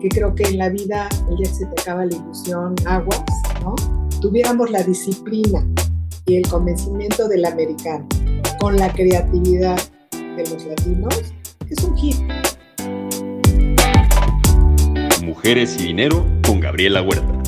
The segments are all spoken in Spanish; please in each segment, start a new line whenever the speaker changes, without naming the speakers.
que creo que en la vida, el día que se te acaba la ilusión, aguas, ¿no? Tuviéramos la disciplina y el convencimiento del americano con la creatividad de los latinos, es un hit.
Mujeres y Dinero con Gabriela Huerta.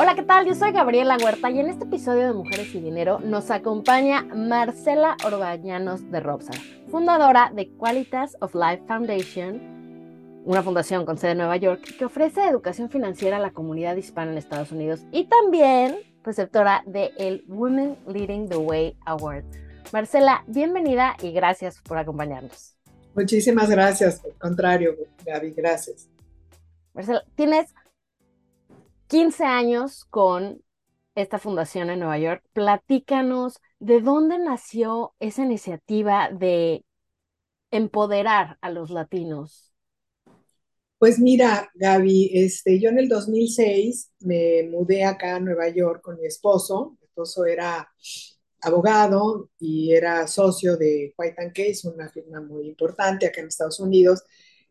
Hola, ¿qué tal? Yo soy Gabriela Huerta y en este episodio de Mujeres y Dinero nos acompaña Marcela Orbañanos de Robsa, fundadora de Qualitas of Life Foundation, una fundación con sede en Nueva York que ofrece educación financiera a la comunidad hispana en Estados Unidos y también receptora de el Women Leading the Way Award. Marcela, bienvenida y gracias por acompañarnos.
Muchísimas gracias, al contrario, Gaby, gracias.
Marcela, tienes 15 años con esta fundación en Nueva York. Platícanos de dónde nació esa iniciativa de empoderar a los latinos.
Pues mira, Gaby, este, yo en el 2006 me mudé acá a Nueva York con mi esposo. Mi esposo era abogado y era socio de White and Case, una firma muy importante acá en Estados Unidos,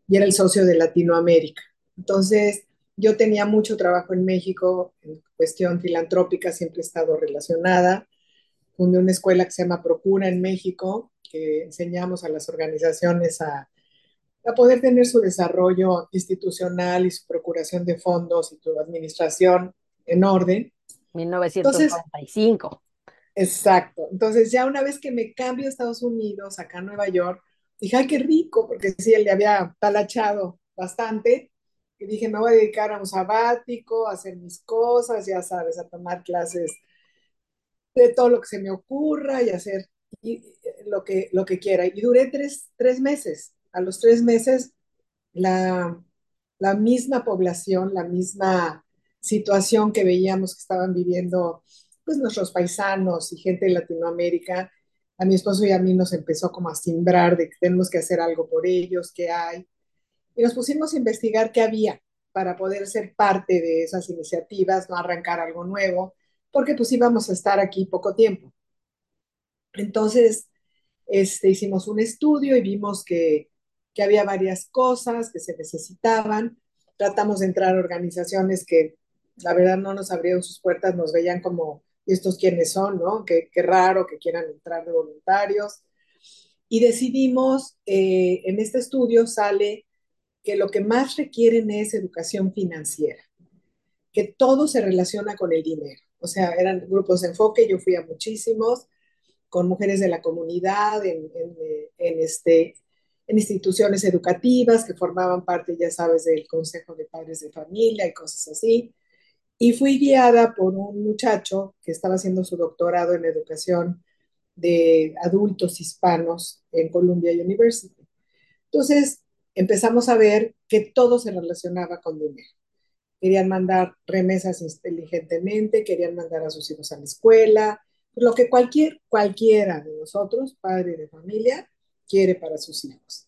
y era el socio de Latinoamérica. Entonces, yo tenía mucho trabajo en México, en cuestión filantrópica, siempre he estado relacionada. Fundé una escuela que se llama Procura en México, que enseñamos a las organizaciones a, a poder tener su desarrollo institucional y su procuración de fondos y su administración en orden.
1995.
exacto. Entonces, ya una vez que me cambio a Estados Unidos, acá en Nueva York, dije, ay, qué rico, porque sí, él le había talachado bastante y dije, me voy a dedicar a un sabático, a hacer mis cosas, ya sabes, a tomar clases de todo lo que se me ocurra y hacer lo, que, lo que quiera. Y duré tres, tres meses. A los tres meses, la, la misma población, la misma situación que veíamos que estaban viviendo pues nuestros paisanos y gente de Latinoamérica, a mi esposo y a mí nos empezó como a simbrar de que tenemos que hacer algo por ellos, que hay y nos pusimos a investigar qué había para poder ser parte de esas iniciativas, no arrancar algo nuevo, porque pues íbamos a estar aquí poco tiempo. Entonces, este, hicimos un estudio y vimos que, había varias cosas que se necesitaban. Tratamos de entrar a organizaciones que la verdad no nos abrieron sus puertas, nos veían como, estos quiénes son? ¿No? Qué, qué raro que quieran entrar de voluntarios. Y decidimos, eh, en este estudio sale que lo que más requieren es educación financiera, que todo se relaciona con el dinero. O sea, eran grupos de enfoque, yo fui a muchísimos, con mujeres de la comunidad, en, este, en instituciones educativas que formaban parte, ya sabes, del Consejo de Padres de Familia y cosas así. Y fui guiada por un muchacho que estaba haciendo su doctorado en educación de adultos hispanos en Columbia University. Entonces, empezamos a ver que todo se relacionaba con dinero. Querían mandar remesas inteligentemente, querían mandar a sus hijos a la escuela, lo que cualquier, cualquiera de nosotros, padre de familia, quiere para sus hijos.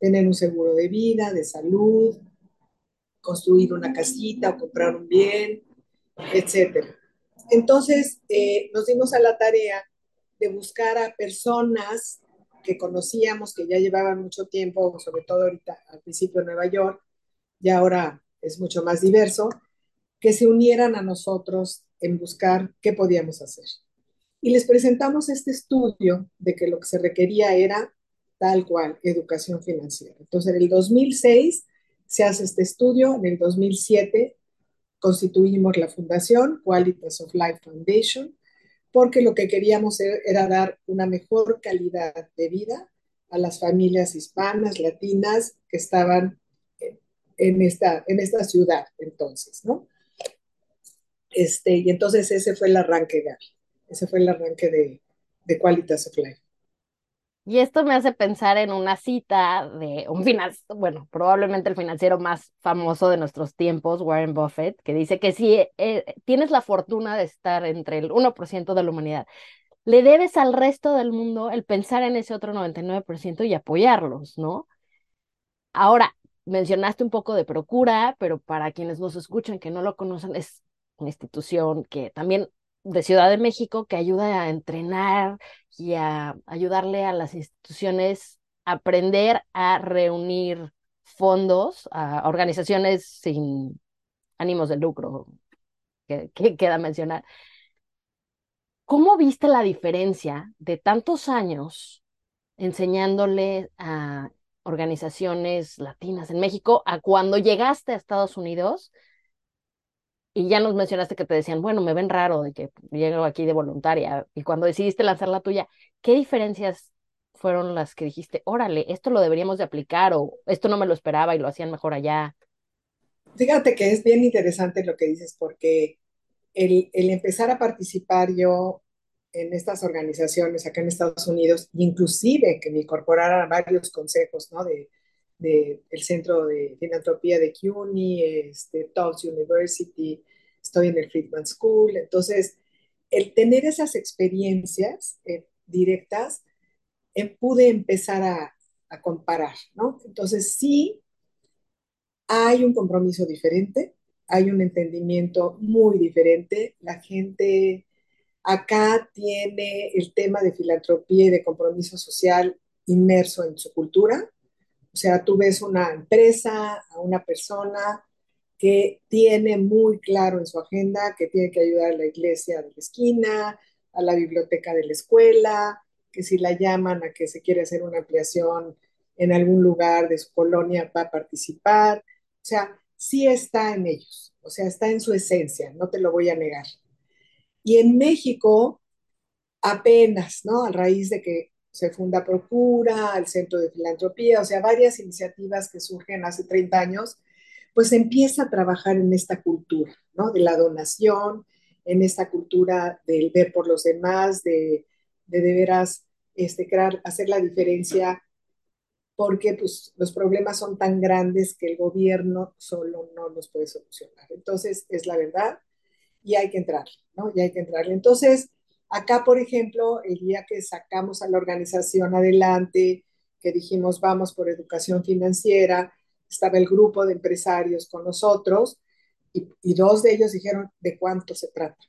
Tener un seguro de vida, de salud, construir una casita o comprar un bien, etc. Entonces, eh, nos dimos a la tarea de buscar a personas que conocíamos, que ya llevaban mucho tiempo, sobre todo ahorita al principio en Nueva York, y ahora es mucho más diverso, que se unieran a nosotros en buscar qué podíamos hacer. Y les presentamos este estudio de que lo que se requería era tal cual, educación financiera. Entonces, en el 2006 se hace este estudio, en el 2007 constituimos la fundación Qualities of Life Foundation, porque lo que queríamos e-, era dar una mejor calidad de vida a las familias hispanas, latinas que estaban en esta, en esta ciudad entonces, ¿no? Este, y entonces ese fue el arranque, Gaby. Ese fue el arranque de, de Qualitas of Life.
Y esto me hace pensar en una cita de un financiero, bueno, probablemente el financiero más famoso de nuestros tiempos, Warren Buffett, que dice que si eh, tienes la fortuna de estar entre el 1% de la humanidad, le debes al resto del mundo el pensar en ese otro 99% y apoyarlos, ¿no? Ahora, mencionaste un poco de Procura, pero para quienes nos escuchan que no lo conocen, es una institución que también de Ciudad de México que ayuda a entrenar y a ayudarle a las instituciones aprender a reunir fondos a organizaciones sin ánimos de lucro, que, que queda mencionar. ¿Cómo viste la diferencia de tantos años enseñándole a organizaciones latinas en México a cuando llegaste a Estados Unidos? Y ya nos mencionaste que te decían, bueno, me ven raro de que llego aquí de voluntaria. Y cuando decidiste lanzar la tuya, ¿qué diferencias fueron las que dijiste, órale, esto lo deberíamos de aplicar o esto no me lo esperaba y lo hacían mejor allá?
Fíjate que es bien interesante lo que dices porque el, el empezar a participar yo en estas organizaciones acá en Estados Unidos, inclusive que me incorporara varios consejos, ¿no? De, de, el Centro de Filantropía de CUNY, este, Tufts University, estoy en el Friedman School. Entonces, el tener esas experiencias eh, directas, eh, pude empezar a, a, comparar, ¿no? Entonces, sí, hay un compromiso diferente, hay un entendimiento muy diferente. La gente acá tiene el tema de filantropía y de compromiso social inmerso en su cultura o sea, tú ves una empresa, a una persona que tiene muy claro en su agenda que tiene que ayudar a la iglesia de la esquina, a la biblioteca de la escuela, que si la llaman a que se quiere hacer una ampliación en algún lugar de su colonia va a participar. O sea, sí está en ellos, o sea, está en su esencia, no te lo voy a negar. Y en México, apenas, ¿no? A raíz de que se funda Procura, el Centro de Filantropía, o sea, varias iniciativas que surgen hace 30 años, pues empieza a trabajar en esta cultura, ¿no? De la donación, en esta cultura del ver por los demás, de de, de veras este, crear, hacer la diferencia, porque pues, los problemas son tan grandes que el gobierno solo no los puede solucionar. Entonces, es la verdad y hay que entrar, ¿no? Y hay que entrar. Entonces, Acá, por ejemplo, el día que sacamos a la organización adelante, que dijimos vamos por educación financiera, estaba el grupo de empresarios con nosotros y, y dos de ellos dijeron de cuánto se trata,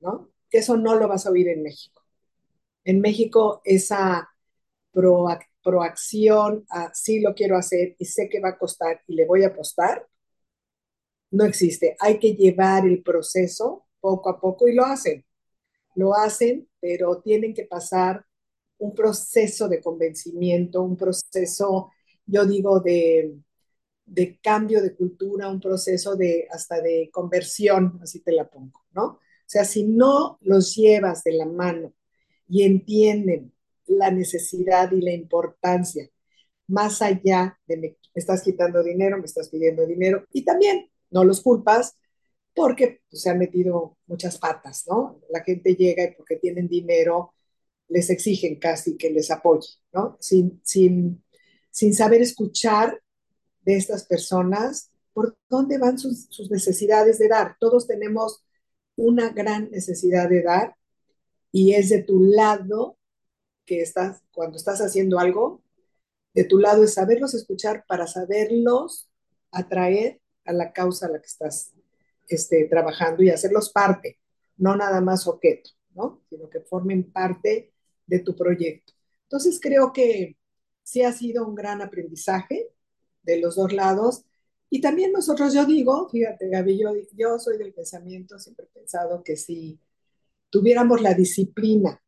¿no? Que eso no lo vas a oír en México. En México esa proacción a sí lo quiero hacer y sé que va a costar y le voy a apostar, no existe. Hay que llevar el proceso poco a poco y lo hacen lo hacen, pero tienen que pasar un proceso de convencimiento, un proceso, yo digo, de, de cambio de cultura, un proceso de hasta de conversión, así te la pongo, ¿no? O sea, si no los llevas de la mano y entienden la necesidad y la importancia, más allá de me estás quitando dinero, me estás pidiendo dinero, y también no los culpas, porque pues, se han metido muchas patas, ¿no? La gente llega y porque tienen dinero les exigen casi que les apoye, ¿no? Sin, sin, sin saber escuchar de estas personas por dónde van sus, sus necesidades de dar. Todos tenemos una gran necesidad de dar y es de tu lado que estás, cuando estás haciendo algo, de tu lado es saberlos escuchar para saberlos atraer a la causa a la que estás este, trabajando y hacerlos parte, no nada más objeto, ¿no? Sino que formen parte de tu proyecto. Entonces creo que sí ha sido un gran aprendizaje de los dos lados. Y también nosotros, yo digo, fíjate Gaby, yo, yo soy del pensamiento, siempre he pensado que si tuviéramos la disciplina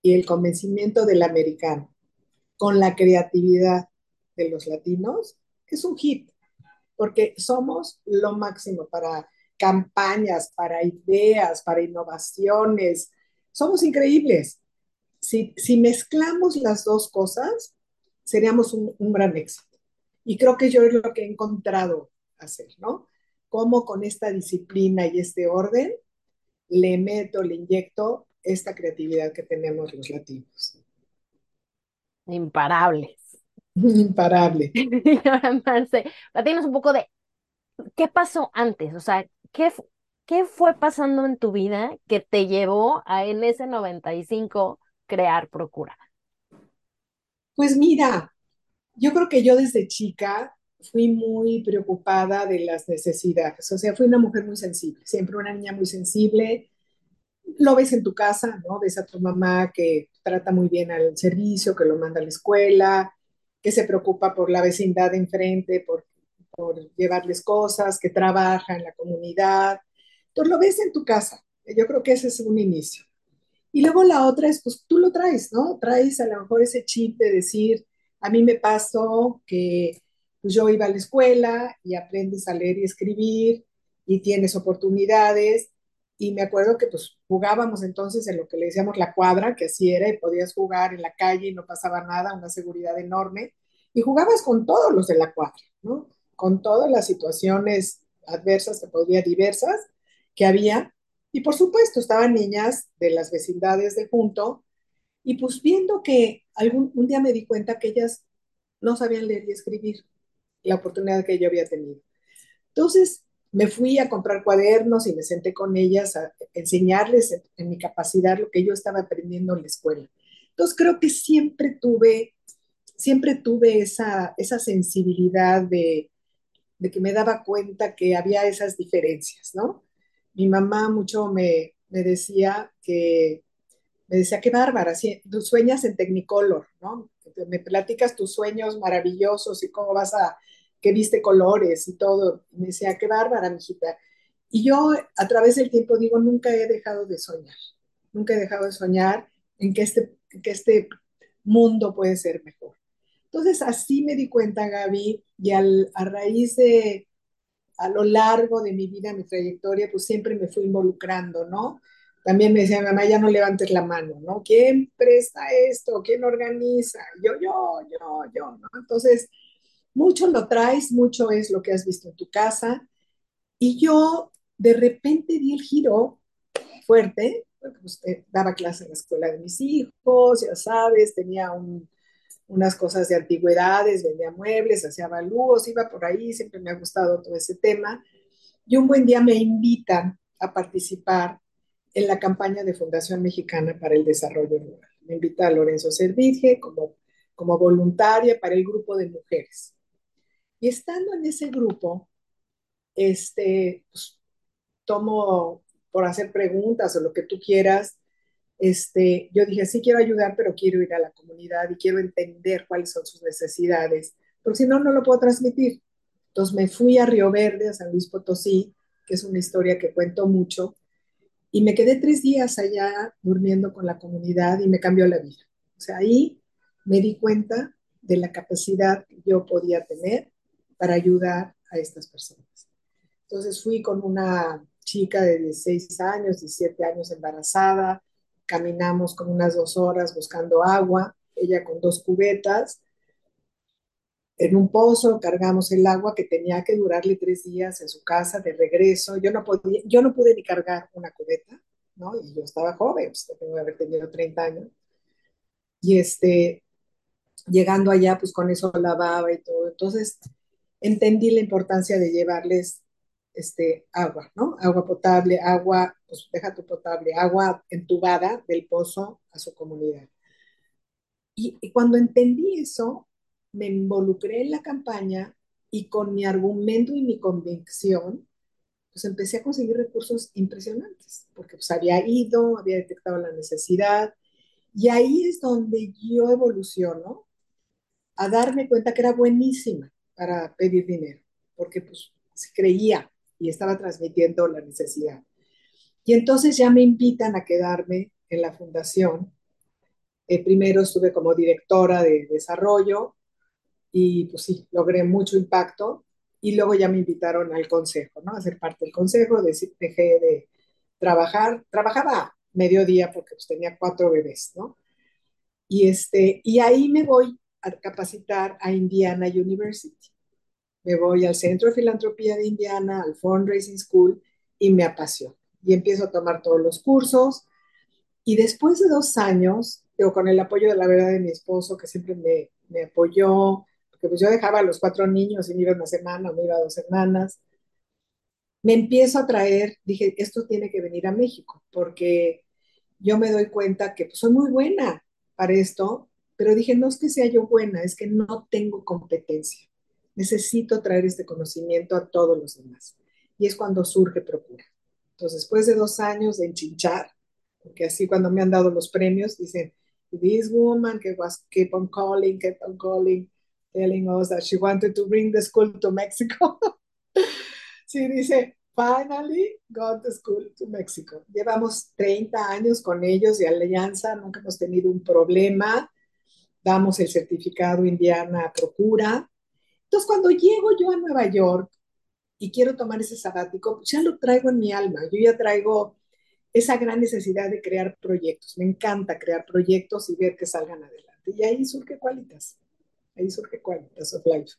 y el convencimiento del americano con la creatividad de los latinos, es un hit porque somos lo máximo para campañas, para ideas, para innovaciones. Somos increíbles. Si, si mezclamos las dos cosas, seríamos un, un, gran éxito. Y creo que yo es lo que he encontrado hacer, ¿no? Cómo con esta disciplina y este orden le meto, le inyecto esta creatividad que tenemos los latinos.
Imparables.
Imparable.
y ahora, Marce, platícanos un poco de qué pasó antes, o sea, ¿qué, qué fue pasando en tu vida que te llevó a en ese 95 crear Procura?
Pues mira, yo creo que yo desde chica fui muy preocupada de las necesidades, o sea, fui una mujer muy sensible, siempre una niña muy sensible. Lo ves en tu casa, ¿no? Ves a tu mamá que trata muy bien al servicio, que lo manda a la escuela, que se preocupa por la vecindad de enfrente, por, llevarles cosas, que trabaja en la comunidad. Entonces lo ves en tu casa. Yo creo que ese es un inicio. Y luego la otra es, pues tú lo traes, ¿no? Traes a lo mejor ese chip de decir, a mí me pasó que pues, yo iba a la escuela y aprendes a leer y escribir y tienes oportunidades. Y me acuerdo que pues jugábamos entonces en lo que le decíamos la cuadra, que así era, y podías jugar en la calle y no pasaba nada, una seguridad enorme. Y jugabas con todos los de la cuadra, ¿no? Con todas las situaciones adversas, que podría diversas, que había. Y por supuesto, estaban niñas de las vecindades de junto. Y pues viendo que algún un día me di cuenta que ellas no sabían leer y escribir, la oportunidad que yo había tenido. Entonces, me fui a comprar cuadernos y me senté con ellas a enseñarles en, mi capacidad lo que yo estaba aprendiendo en la escuela. Entonces creo que siempre tuve, siempre tuve esa, esa sensibilidad de, de que me daba cuenta que había esas diferencias, ¿no? Mi mamá mucho me, me decía que, me decía, qué bárbara, si, tú sueñas en Technicolor, ¿no? Me platicas tus sueños maravillosos y cómo vas a que viste colores y todo. Me decía, qué bárbara, mijita. Y yo a través del tiempo digo, nunca he dejado de soñar, nunca he dejado de soñar en que este, que este mundo puede ser mejor. Entonces así me di cuenta, Gaby, y al, a raíz de, a lo largo de mi vida, mi trayectoria, pues siempre me fui involucrando, ¿no? También me decía, mamá, ya no levantes la mano, ¿no? ¿Quién presta esto? ¿Quién organiza? Yo, yo, yo, yo, ¿no? Entonces, mucho lo traes, mucho es lo que has visto en tu casa. Y yo de repente di el giro fuerte, pues, daba clase en la escuela de mis hijos, ya sabes, tenía un, unas cosas de antigüedades, vendía muebles, hacía avalúos, iba por ahí, siempre me ha gustado todo ese tema. Y un buen día me invitan a participar en la campaña de Fundación Mexicana para el Desarrollo Rural. Me invita a Lorenzo Servige como voluntaria para el grupo de mujeres. Y estando en ese grupo, este, pues, tomo por hacer preguntas o lo que tú quieras, este, yo dije, sí quiero ayudar, pero quiero ir a la comunidad y quiero entender cuáles son sus necesidades, porque si no, no lo puedo transmitir. Entonces me fui a Río Verde, a San Luis Potosí, que es una historia que cuento mucho, y me quedé tres días allá durmiendo con la comunidad y me cambió la vida. O sea, ahí me di cuenta de la capacidad que yo podía tener para ayudar a estas personas. Entonces fui con una chica de 16 años, 17 años embarazada, caminamos como unas dos horas buscando agua, ella con dos cubetas, en un pozo cargamos el agua que tenía que durarle tres días en su casa de regreso. Yo no, podía, yo no pude ni cargar una cubeta, ¿no? Y yo estaba joven, pues tengo que haber tenido 30 años. Y este, llegando allá, pues con eso lavaba y todo. Entonces, entendí la importancia de llevarles este, agua, ¿no? Agua potable, agua, pues deja tu potable, agua entubada del pozo a su comunidad. Y, y, cuando entendí eso, me involucré en la campaña y con mi argumento y mi convicción, pues empecé a conseguir recursos impresionantes, porque pues había ido, había detectado la necesidad, y ahí es donde yo evoluciono a darme cuenta que era buenísima para pedir dinero, porque pues creía y estaba transmitiendo la necesidad. Y entonces ya me invitan a quedarme en la fundación. Eh, primero estuve como directora de desarrollo y pues sí, logré mucho impacto y luego ya me invitaron al consejo, ¿no? A ser parte del consejo, dejé de trabajar, trabajaba mediodía porque pues tenía cuatro bebés, ¿no? Y, este, y ahí me voy a capacitar a Indiana University. Me voy al Centro de Filantropía de Indiana, al Fundraising School, y me apasiona. Y empiezo a tomar todos los cursos. Y después de dos años, yo, con el apoyo de la verdad de mi esposo, que siempre me, me apoyó, porque pues yo dejaba a los cuatro niños y me iba una semana, me iba dos semanas, me empiezo a traer, dije, esto tiene que venir a México, porque yo me doy cuenta que pues, soy muy buena para esto, pero dije, no es que sea yo buena, es que no tengo competencia. Necesito traer este conocimiento a todos los demás. Y es cuando surge Procura. Entonces, después de dos años de enchinchar, porque así cuando me han dado los premios, dicen, this woman que was keep on calling, keep on calling, telling us that she wanted to bring the school to Mexico. sí, dice, finally got the school to Mexico. Llevamos 30 años con ellos de alianza, nunca hemos tenido un problema. Damos el certificado Indiana Procura. Entonces, cuando llego yo a Nueva York y quiero tomar ese sabático, pues ya lo traigo en mi alma. Yo ya traigo esa gran necesidad de crear proyectos. Me encanta crear proyectos y ver que salgan adelante. Y ahí surge Qualitas. Ahí surge Qualitas of Life.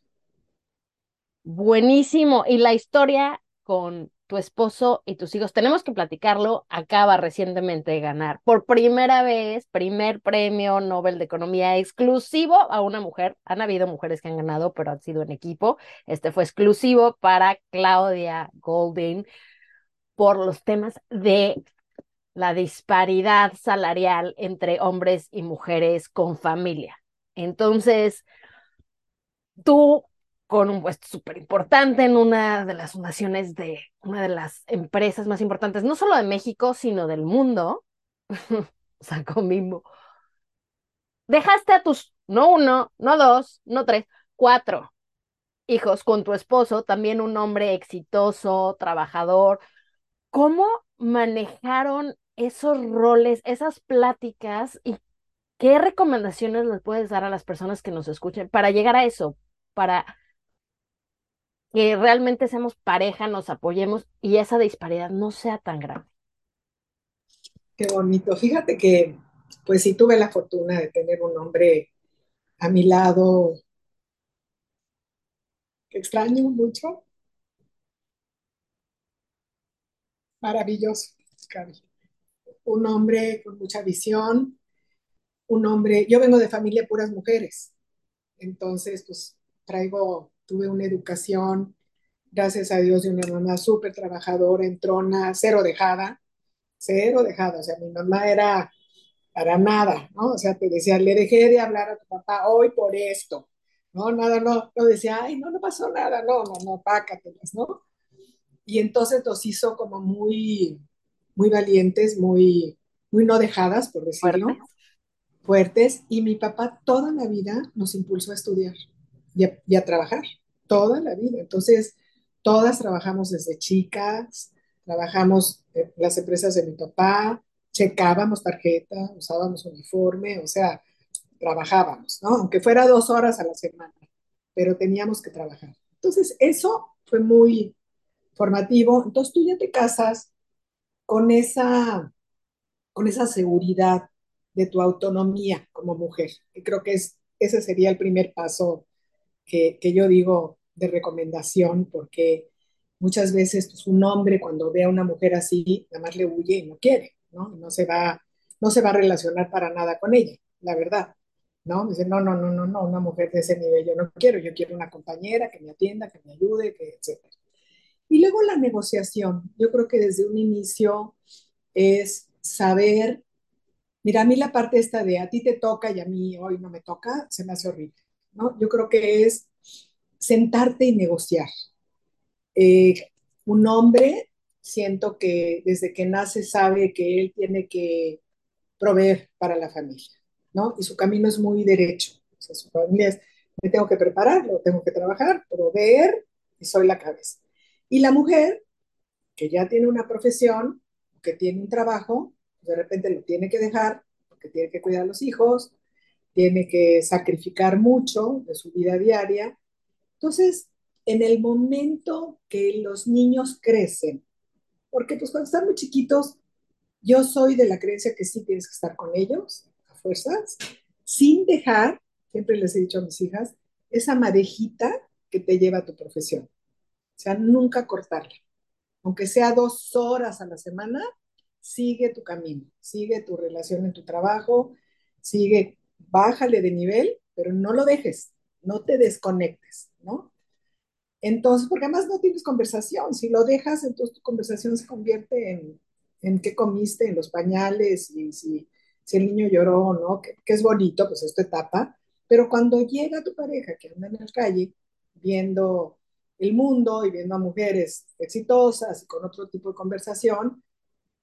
Buenísimo. Y la historia con tu esposo y tus hijos, tenemos que platicarlo, acaba recientemente de ganar por primera vez, primer premio Nobel de Economía exclusivo a una mujer. Han habido mujeres que han ganado, pero han sido en equipo. Este fue exclusivo para Claudia Golding por los temas de la disparidad salarial entre hombres y mujeres con familia. Entonces, tú con un puesto súper importante en una de las fundaciones de una de las empresas más importantes, no solo de México, sino del mundo, o sea, dejaste a tus, no uno, no dos, no tres, cuatro hijos con tu esposo, también un hombre exitoso, trabajador. ¿Cómo manejaron esos roles, esas pláticas y qué recomendaciones les puedes dar a las personas que nos escuchen para llegar a eso, para que realmente seamos pareja, nos apoyemos y esa disparidad no sea tan grande.
Qué bonito. Fíjate que, pues sí tuve la fortuna de tener un hombre a mi lado que extraño mucho. Maravilloso, Cari un hombre con mucha visión, un hombre, yo vengo de familia puras mujeres, entonces pues traigo, tuve una educación, gracias a Dios, de una mamá súper trabajadora, entrona, cero dejada, cero dejada, o sea, mi mamá era para nada, ¿no? O sea, te decía, le dejé de hablar a tu papá hoy por esto, ¿no? Nada, no, no decía, ay, no, no pasó nada, no, no, no, pácatelas, ¿no? Y entonces nos hizo como muy, muy valientes, muy, muy no dejadas, por decirlo, fuertes. Y mi papá toda la vida nos impulsó a estudiar y a, trabajar, toda la vida. Entonces, todas trabajamos desde chicas, trabajamos en las empresas de mi papá, checábamos tarjeta, usábamos uniforme, o sea, trabajábamos, ¿no? Aunque fuera dos horas a la semana, pero teníamos que trabajar. Entonces, eso fue muy formativo. Entonces, tú ya te casas con esa, con esa seguridad de tu autonomía como mujer. Y creo que es, ese sería el primer paso que, que yo digo de recomendación, porque muchas veces pues, un hombre cuando ve a una mujer así, nada más le huye y no quiere, ¿no? No se va, no se va a relacionar para nada con ella, la verdad. ¿no? Dice, no, no, no, no, no, una mujer de ese nivel yo no quiero, yo quiero una compañera que me atienda, que me ayude, que, etc. Y luego la negociación. Yo creo que desde un inicio es saber, mira, a mí la parte esta de a ti te toca y a mí hoy no me toca, se me hace horrible, ¿no? Yo creo que es sentarte y negociar. Eh, un hombre, siento que desde que nace sabe que él tiene que proveer para la familia, ¿no? Y su camino es muy derecho. O su familia es, me tengo que preparar, lo tengo que trabajar, proveer y soy la cabeza. Y la mujer, que ya tiene una profesión, que tiene un trabajo, de repente lo tiene que dejar porque tiene que cuidar a los hijos, tiene que sacrificar mucho de su vida diaria. Entonces, en el momento que los niños crecen, porque pues cuando están muy chiquitos, yo soy de la creencia que sí tienes que estar con ellos, a fuerzas, sin dejar, siempre les he dicho a mis hijas, esa madejita que te lleva a tu profesión. O sea, nunca cortarla. Aunque sea dos horas a la semana, sigue tu camino, sigue tu relación en tu trabajo, sigue, bájale de nivel, pero no lo dejes, no te desconectes, ¿no? Entonces, porque además no tienes conversación, si lo dejas, entonces tu conversación se convierte en, en qué comiste, en los pañales, y si, si el niño lloró o no, que, que es bonito, pues esta etapa, pero cuando llega tu pareja que anda en la calle viendo el mundo y viendo a mujeres exitosas y con otro tipo de conversación,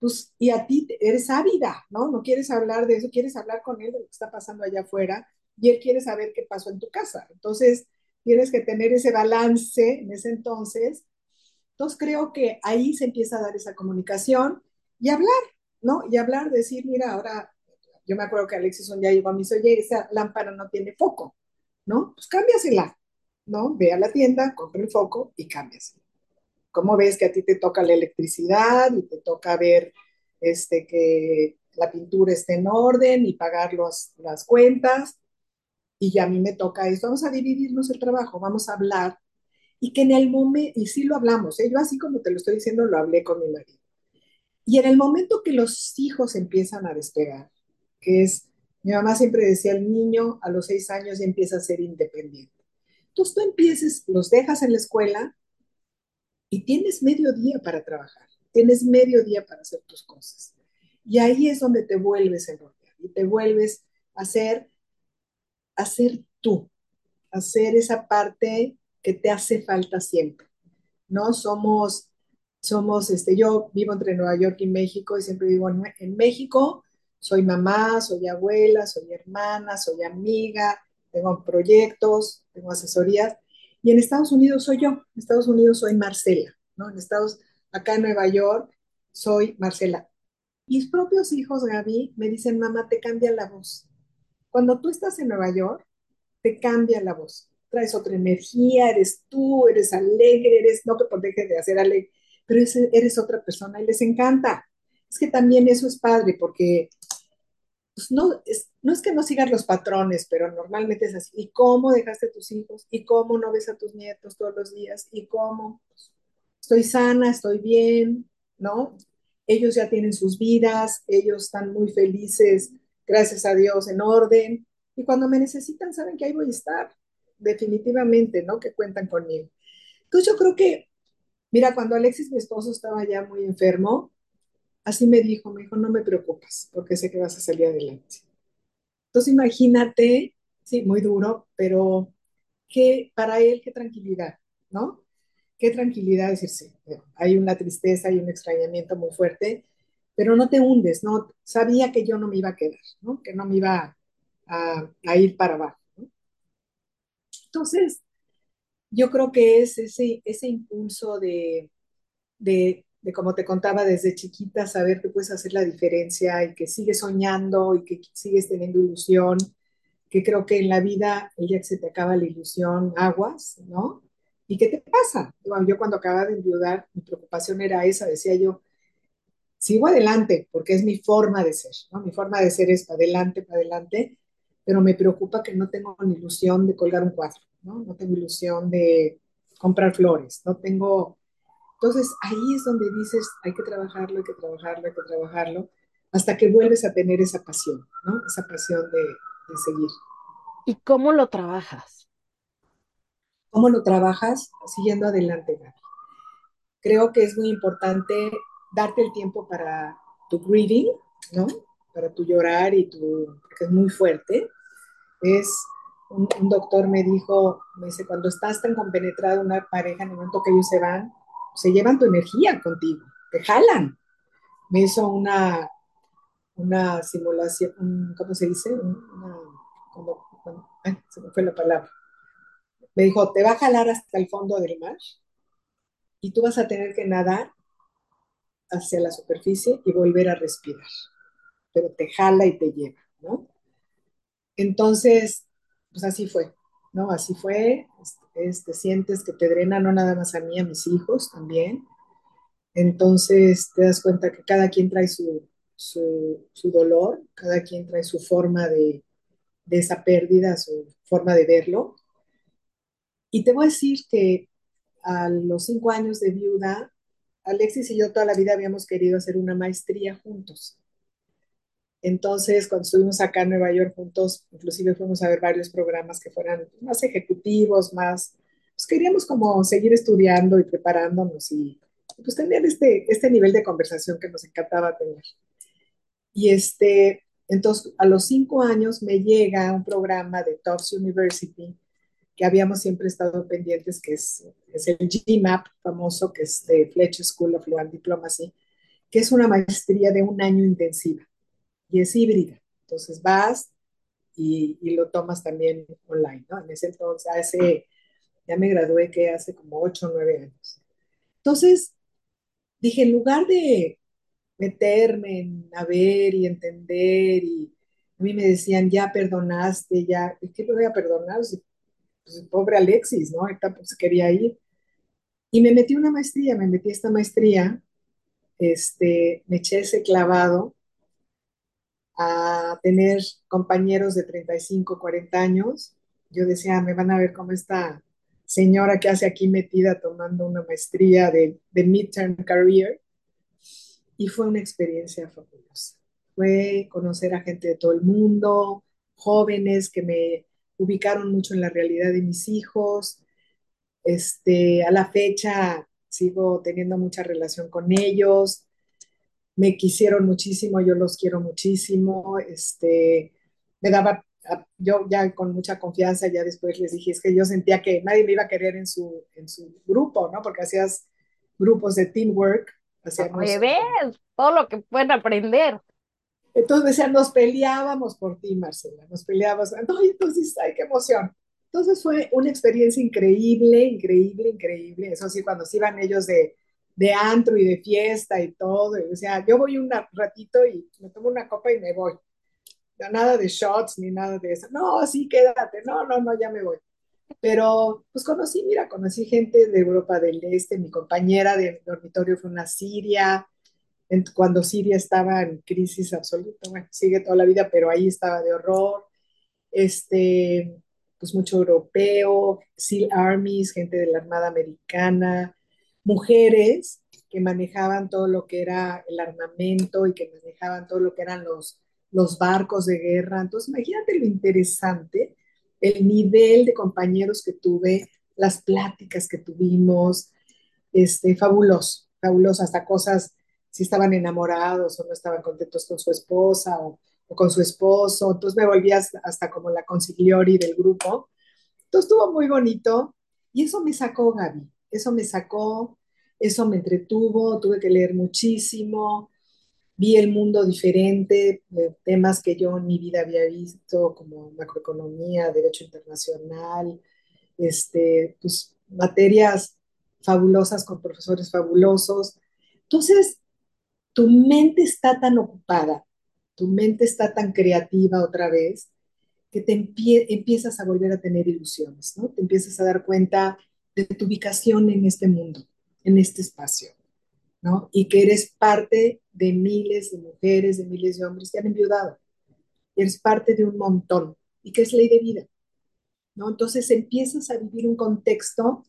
pues, y a ti eres ávida, ¿no? No quieres hablar de eso, quieres hablar con él de lo que está pasando allá afuera, y él quiere saber qué pasó en tu casa. Entonces, tienes que tener ese balance en ese entonces. Entonces, creo que ahí se empieza a dar esa comunicación y hablar, ¿no? Y hablar, decir, mira, ahora, yo me acuerdo que Alexis un día llegó a mí y oye, esa lámpara no tiene foco, ¿no? Pues cámbiasela, ¿no? Ve a la tienda, compra el foco y cámbiasela. ¿Cómo ves que a ti te toca la electricidad y te toca ver este, que la pintura esté en orden y pagar los, las cuentas? Y a mí me toca esto. Vamos a dividirnos el trabajo, vamos a hablar. Y que en el momento, y sí lo hablamos, ¿eh? yo así como te lo estoy diciendo, lo hablé con mi marido. Y en el momento que los hijos empiezan a despegar, que es, mi mamá siempre decía, el niño a los seis años ya empieza a ser independiente. Entonces tú empieces, los dejas en la escuela y tienes medio día para trabajar, tienes medio día para hacer tus cosas. Y ahí es donde te vuelves a enrolar y te vuelves a hacer, a ser tú, a hacer esa parte que te hace falta siempre. ¿No? Somos, somos, este, yo vivo entre Nueva York y México y siempre vivo en, en México. Soy mamá, soy abuela, soy hermana, soy amiga, tengo proyectos, tengo asesorías y en Estados Unidos soy yo, en Estados Unidos soy Marcela, ¿no? En Estados, acá en Nueva York soy Marcela. Mis propios hijos, Gaby, me dicen, mamá, te cambia la voz. Cuando tú estás en Nueva York, te cambia la voz. Traes otra energía, eres tú, eres alegre, eres, no te dejes de hacer alegre, pero eres otra persona y les encanta. Es que también eso es padre porque pues no, es, no es que no sigas los patrones, pero normalmente es así. ¿Y cómo dejaste a tus hijos? ¿Y cómo no ves a tus nietos todos los días? ¿Y cómo? estoy sana, estoy bien, ¿no? Ellos ya tienen sus vidas, ellos están muy felices, gracias a Dios, en orden. Y cuando me necesitan, saben que ahí voy a estar, definitivamente, ¿no? Que cuentan conmigo. Entonces yo creo que, mira, cuando Alexis, mi esposo, estaba ya muy enfermo, Así me dijo, me dijo, no me preocupes, porque sé que vas a salir adelante. Entonces imagínate, sí, muy duro, pero que para él qué tranquilidad, ¿no? Qué tranquilidad decirse, hay una tristeza y un extrañamiento muy fuerte, pero no te hundes, ¿no? Sabía que yo no me iba a quedar, ¿no? Que no me iba a, ir para abajo. Entonces, yo creo que es ese, ese impulso de, de de como te contaba desde chiquita, saber que puedes hacer la diferencia y que sigues soñando y que sigues teniendo ilusión, que creo que en la vida, el día que se te acaba la ilusión, aguas, ¿no? ¿Y qué te pasa? yo cuando acababa de enviudar, mi preocupación era esa, decía yo, sigo adelante, porque es mi forma de ser, ¿no? Mi forma de ser es para adelante, para adelante, pero me preocupa que no tengo ni ilusión de colgar un cuadro, ¿no? No tengo ilusión de comprar flores, no tengo entonces ahí es donde dices, hay que trabajarlo, hay que trabajarlo, hay que trabajarlo, hasta que vuelves a tener esa pasión, ¿no? Esa pasión de, seguir.
¿Y cómo lo trabajas?
¿Cómo lo trabajas? Siguiendo adelante, Gaby. Creo que es muy importante darte el tiempo para tu grieving, ¿no? Para tu llorar y tu, porque es muy fuerte. Es, un, un doctor me dijo, me dice, cuando estás tan compenetrado una pareja, en el momento que ellos se van, se llevan tu energía contigo, te jalan. Me hizo una, una simulación, ¿cómo se dice? Se me fue la palabra. Me dijo, te va a jalar hasta el fondo del mar y tú vas a tener que nadar hacia la superficie y volver a respirar. Pero te jala y te lleva, ¿no? Entonces, pues así fue, ¿no? Así fue. Este, sientes que te drena no nada más a mí, a mis hijos también. Entonces te das cuenta que cada quien trae su, su, dolor, cada quien trae su forma de, de esa pérdida, su forma de verlo. Y te voy a decir que a los cinco años de viuda, Alexis y yo toda la vida habíamos querido hacer una maestría juntos. Entonces, cuando estuvimos acá en Nueva York juntos, inclusive fuimos a ver varios programas que fueran más ejecutivos, más, pues queríamos como seguir estudiando y preparándonos y pues tener este, este nivel de conversación que nos encantaba tener. Y este, entonces, a los cinco años me llega un programa de Tufts University que habíamos siempre estado pendientes, que es, es el GMAP famoso, que es de Fletcher School of Law and Diplomacy, que es una maestría de un año intensiva y es híbrida. Entonces vas y, y, lo tomas también online, ¿no? En ese entonces, hace, ya me gradué que hace como 8 o 9 años. Entonces, dije, en lugar de meterme en a ver y entender y a mí me decían, ya perdonaste, ya, ¿qué me voy a perdonar? Pues, pobre Alexis, ¿no? Ahorita pues quería ir. Y me metí una maestría, me metí esta maestría, este, me eché ese clavado a tener compañeros de 35, 40 años. Yo decía, me van a ver como esta señora que hace aquí metida tomando una maestría de, de midterm career. Y fue una experiencia fabulosa. Fue conocer a gente de todo el mundo, jóvenes que me ubicaron mucho en la realidad de mis hijos. Este, a la fecha sigo teniendo mucha relación con ellos me quisieron muchísimo, yo los quiero muchísimo, este, me daba, yo ya con mucha confianza, ya después les dije, es que yo sentía que nadie me iba a querer en su, en su grupo, ¿no? Porque hacías grupos de teamwork.
Hacíamos, ves todo lo que pueden aprender.
Entonces decían, nos peleábamos por ti, Marcela, nos peleábamos. entonces, ay, qué emoción. Entonces fue una experiencia increíble, increíble, increíble. Eso sí, cuando se iban ellos de, de antro y de fiesta y todo. o sea, yo voy un ratito y me tomo una copa y me voy. nada de shots ni nada de eso. No, sí, quédate. No, no, no, ya me voy. Pero pues conocí, mira, conocí gente de Europa del Este. Mi compañera de dormitorio fue una siria. Cuando Siria estaba en crisis absoluta, bueno, sigue toda la vida, pero ahí estaba de horror. Este, pues mucho europeo, SEAL Armies, gente de la Armada Americana, mujeres que manejaban todo lo que era el armamento y que manejaban todo lo que eran los, los barcos de guerra. Entonces, imagínate lo interesante, el nivel de compañeros que tuve, las pláticas que tuvimos, este, fabuloso, fabuloso, hasta cosas, si estaban enamorados o no estaban contentos con su esposa o, o con su esposo. Entonces me volví hasta, como la conciliori del grupo. Entonces estuvo muy bonito y eso me sacó, Gaby, eso me sacó, eso me entretuvo, tuve que leer muchísimo, vi el mundo diferente, temas que yo en mi vida había visto, como macroeconomía, derecho internacional, este, pues, materias fabulosas con profesores fabulosos. Entonces, tu mente está tan ocupada, tu mente está tan creativa otra vez, que te empiezas a volver a tener ilusiones, ¿no? Te empiezas a dar cuenta de tu ubicación en este mundo, en este espacio, ¿no? Y que eres parte de miles de mujeres, de miles de hombres que han enviudado. Eres parte de un montón y que es ley de vida, ¿no? Entonces empiezas a vivir un contexto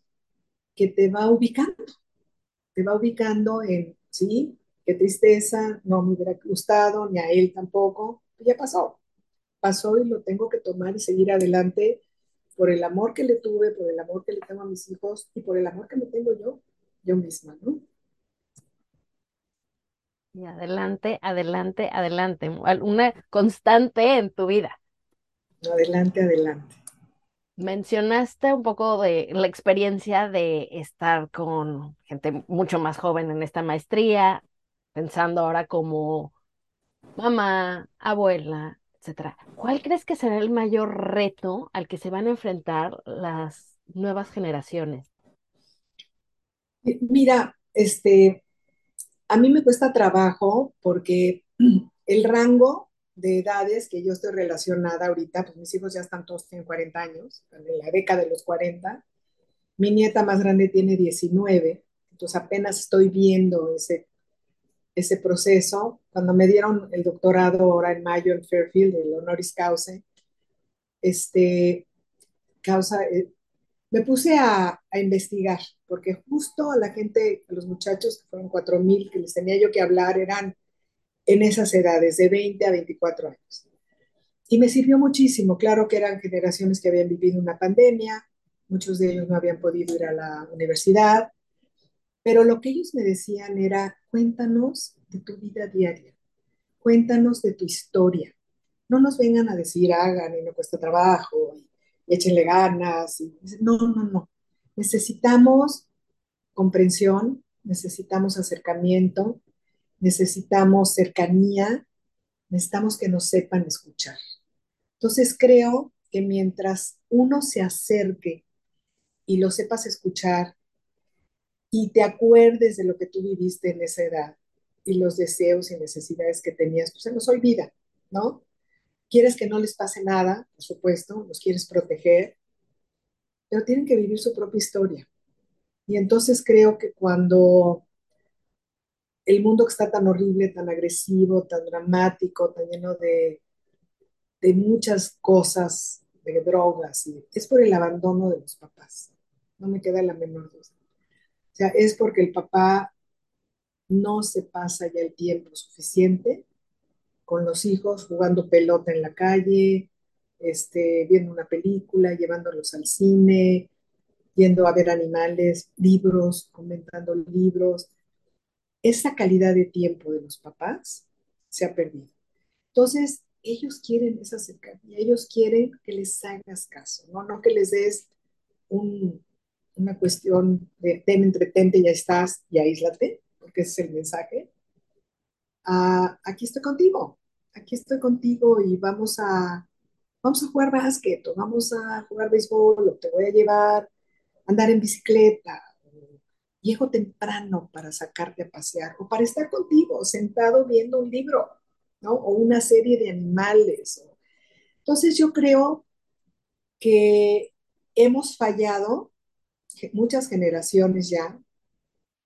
que te va ubicando, te va ubicando en, sí, qué tristeza, no me hubiera gustado, ni a él tampoco, ya pasó, pasó y lo tengo que tomar y seguir adelante por el amor que le tuve, por el amor que le tengo a mis hijos y por el amor que me tengo yo, yo misma, ¿no?
Y adelante, adelante, adelante, una constante en tu vida.
Adelante, adelante.
Mencionaste un poco de la experiencia de estar con gente mucho más joven en esta maestría, pensando ahora como mamá, abuela, ¿Cuál crees que será el mayor reto al que se van a enfrentar las nuevas generaciones?
Mira, este, a mí me cuesta trabajo porque el rango de edades que yo estoy relacionada ahorita, pues mis hijos ya están todos en 40 años, en la década de los 40. Mi nieta más grande tiene 19, entonces apenas estoy viendo ese ese proceso. Cuando me dieron el doctorado ahora en mayo en Fairfield, el honoris causa, este, causa, eh, me puse a, investigar, porque justo a la gente, a los muchachos, que fueron 4.000 que les tenía yo que hablar, eran en esas edades, de 20 a 24 años. Y me sirvió muchísimo. Claro que eran generaciones que habían vivido una pandemia, muchos de ellos no habían podido ir a la universidad, pero lo que ellos me decían era, cuéntanos de tu vida diaria, cuéntanos de tu historia. No nos vengan a decir, hagan y no cuesta trabajo, échenle ganas. no, no, no. Necesitamos comprensión, necesitamos acercamiento, necesitamos cercanía, necesitamos que nos sepan escuchar. Entonces creo que mientras uno se acerque y lo sepas escuchar y te acuerdes de lo que tú viviste en esa edad y los deseos y necesidades que tenías, pues se nos olvida, ¿no? Quieres que no les pase nada, por supuesto, los quieres proteger, pero tienen que vivir su propia historia. Y entonces creo que cuando el mundo está tan horrible, tan agresivo, tan dramático, tan lleno de, de muchas cosas, de drogas, y es por el abandono de los papás. No me queda la menor duda. O sea, es porque el papá no se pasa ya el tiempo suficiente con los hijos jugando pelota en la calle, este, viendo una película, llevándolos al cine, yendo a ver animales, libros, comentando libros. Esa calidad de tiempo de los papás se ha perdido. Entonces, ellos quieren esa cercanía, ellos quieren que les hagas caso, no, no que les des un, una cuestión de ten, entretente, ya estás y aíslate, porque ese es el mensaje. Ah, aquí estoy contigo, aquí estoy contigo y vamos a, vamos a jugar básquet, o vamos a jugar béisbol, o te voy a llevar a andar en bicicleta, o llego temprano para sacarte a pasear, o para estar contigo, sentado viendo un libro, ¿no? O una serie de animales. Entonces yo creo que hemos fallado muchas generaciones ya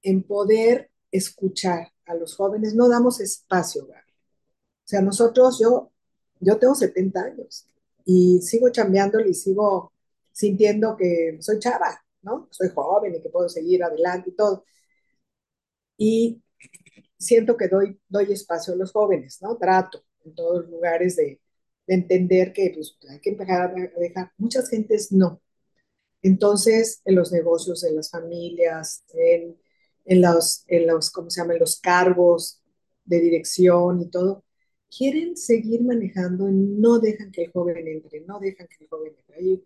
en poder escuchar a los jóvenes, no damos espacio, Gaby. O sea, nosotros, yo, yo tengo 70 años y sigo chambeándole y sigo sintiendo que soy chava, ¿no? Soy joven y que puedo seguir adelante y todo. Y siento que doy, doy espacio a los jóvenes, ¿no? Trato en todos los lugares de, de entender que pues, hay que empezar a dejar. Muchas gentes no. Entonces, en los negocios, en las familias, en, en, los, en los, ¿cómo se llama? En los cargos de dirección y todo, quieren seguir manejando y no dejan que el joven entre, no dejan que el joven entre. Y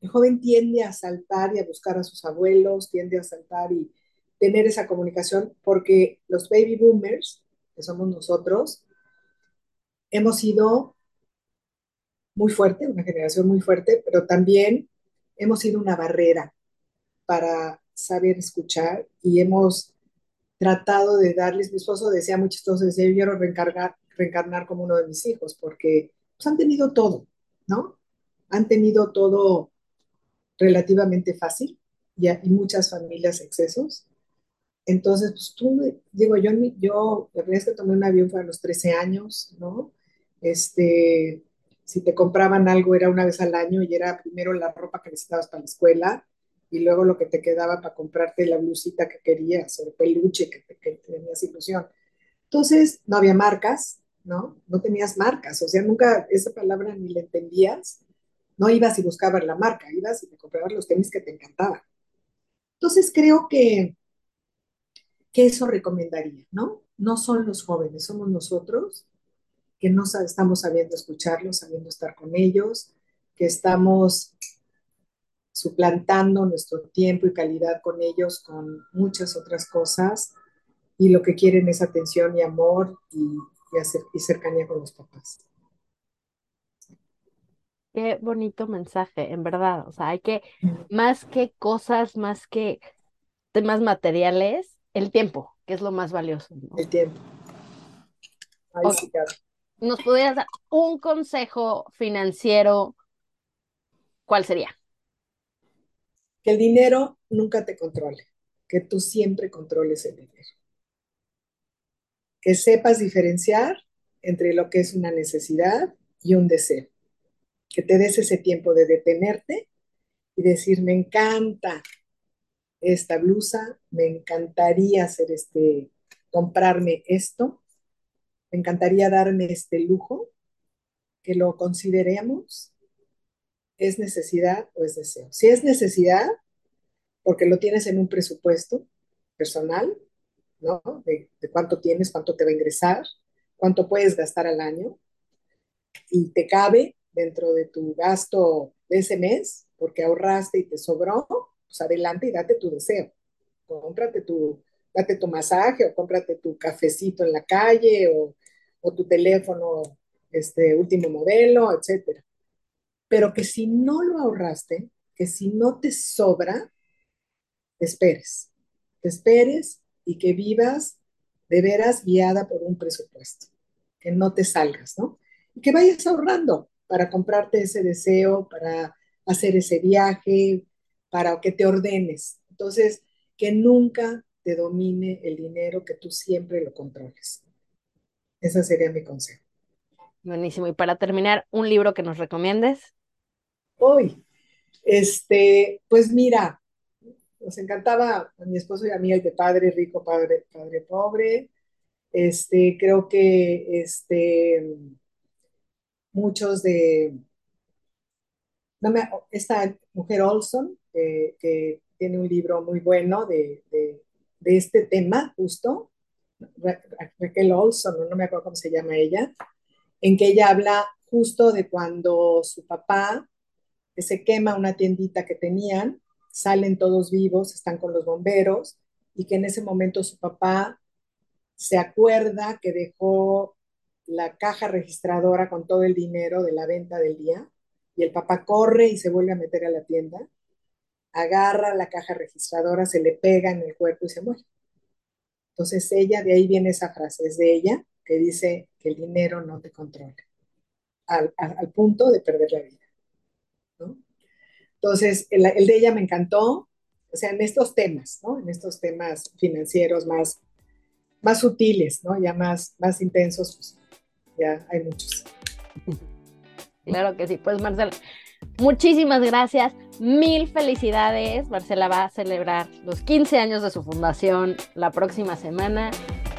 el joven tiende a saltar y a buscar a sus abuelos, tiende a saltar y tener esa comunicación porque los baby boomers, que somos nosotros, hemos sido muy fuerte, una generación muy fuerte, pero también hemos sido una barrera para saber escuchar y hemos tratado de darles, mi esposo decía muy chistoso, yo quiero reencarnar, reencarnar como uno de mis hijos, porque pues, han tenido todo, ¿no? Han tenido todo relativamente fácil y, y muchas familias excesos. Entonces, pues tú, digo, yo, yo la primera vez que tomé un avión fue a los 13 años, ¿no? Este, si te compraban algo era una vez al año y era primero la ropa que necesitabas para la escuela y luego lo que te quedaba para comprarte la blusita que querías o el peluche que, te, que tenías ilusión. Entonces, no había marcas, ¿no? No tenías marcas, o sea, nunca esa palabra ni la entendías. No ibas y buscabas la marca, ibas y te comprabas los tenis que te encantaban. Entonces, creo que, que eso recomendaría, ¿no? No son los jóvenes, somos nosotros que no estamos sabiendo escucharlos, sabiendo estar con ellos, que estamos suplantando nuestro tiempo y calidad con ellos con muchas otras cosas y lo que quieren es atención y amor y, y, hacer, y cercanía con los papás.
Qué bonito mensaje, en verdad. O sea, hay que, más que cosas, más que temas materiales, el tiempo, que es lo más valioso. ¿no?
El tiempo. Ay, okay. sí, claro.
¿Nos pudieras dar un consejo financiero? ¿Cuál sería?
Que el dinero nunca te controle, que tú siempre controles el dinero. Que sepas diferenciar entre lo que es una necesidad y un deseo. Que te des ese tiempo de detenerte y decir, me encanta esta blusa, me encantaría hacer este, comprarme esto, me encantaría darme este lujo, que lo consideremos, ¿es necesidad o es deseo? Si es necesidad, porque lo tienes en un presupuesto personal, ¿no? De, de, cuánto tienes, cuánto te va a ingresar, cuánto puedes gastar al año, y te cabe dentro de tu gasto de ese mes, porque ahorraste y te sobró, pues adelante y date tu deseo. Cómprate tu, date tu masaje o cómprate tu cafecito en la calle o, o tu teléfono este último modelo, etcétera. pero que si no lo ahorraste, que si no te sobra, te esperes, te esperes y que vivas de veras guiada por un presupuesto, que no te salgas, ¿no? Y que vayas ahorrando para comprarte ese deseo, para hacer ese viaje, para que te ordenes. Entonces, que nunca te domine el dinero, que tú siempre lo controles. Ese sería mi consejo.
Buenísimo. Y para terminar, un libro que nos recomiendes.
Hoy, este, pues mira, nos encantaba a mi esposo y a mí el de Padre Rico, Padre, padre Pobre. Este, creo que este, muchos de, esta mujer Olson, que tiene un libro muy bueno de, de, este tema, justo, Raquel Olson, no me acuerdo cómo se llama ella, en que ella habla justo de cuando su papá, se quema una tiendita que tenían, salen todos vivos, están con los bomberos, y que en ese momento su papá se acuerda que dejó la caja registradora con todo el dinero de la venta del día, y el papá corre y se vuelve a meter a la tienda, agarra la caja registradora, se le pega en el cuerpo y se muere. Entonces ella, de ahí viene esa frase, es de ella, que dice que el dinero no te controla, al, punto de perder la vida. Entonces, el, de ella me encantó, o sea, en estos temas, ¿no? En estos temas financieros más, más sutiles, ¿no? Ya más, más intensos, pues ya hay muchos.
Claro que sí, pues Marcela, muchísimas gracias, mil felicidades. Marcela va a celebrar los 15 años de su fundación la próxima semana.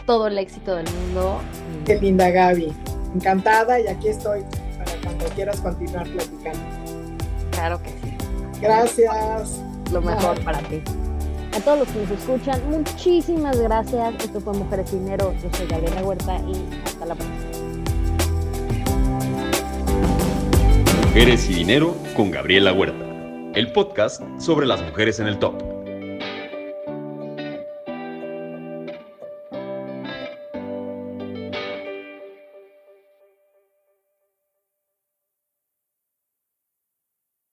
Todo el éxito del mundo.
Qué linda Gaby, encantada y aquí estoy para cuando quieras continuar platicando.
Claro que sí.
Gracias.
Lo mejor para ti. A todos los que nos escuchan, muchísimas gracias. Esto fue Mujeres Dinero. Yo soy Gabriela Huerta y hasta la próxima.
Mujeres y Dinero con Gabriela Huerta, el podcast sobre las mujeres en el top.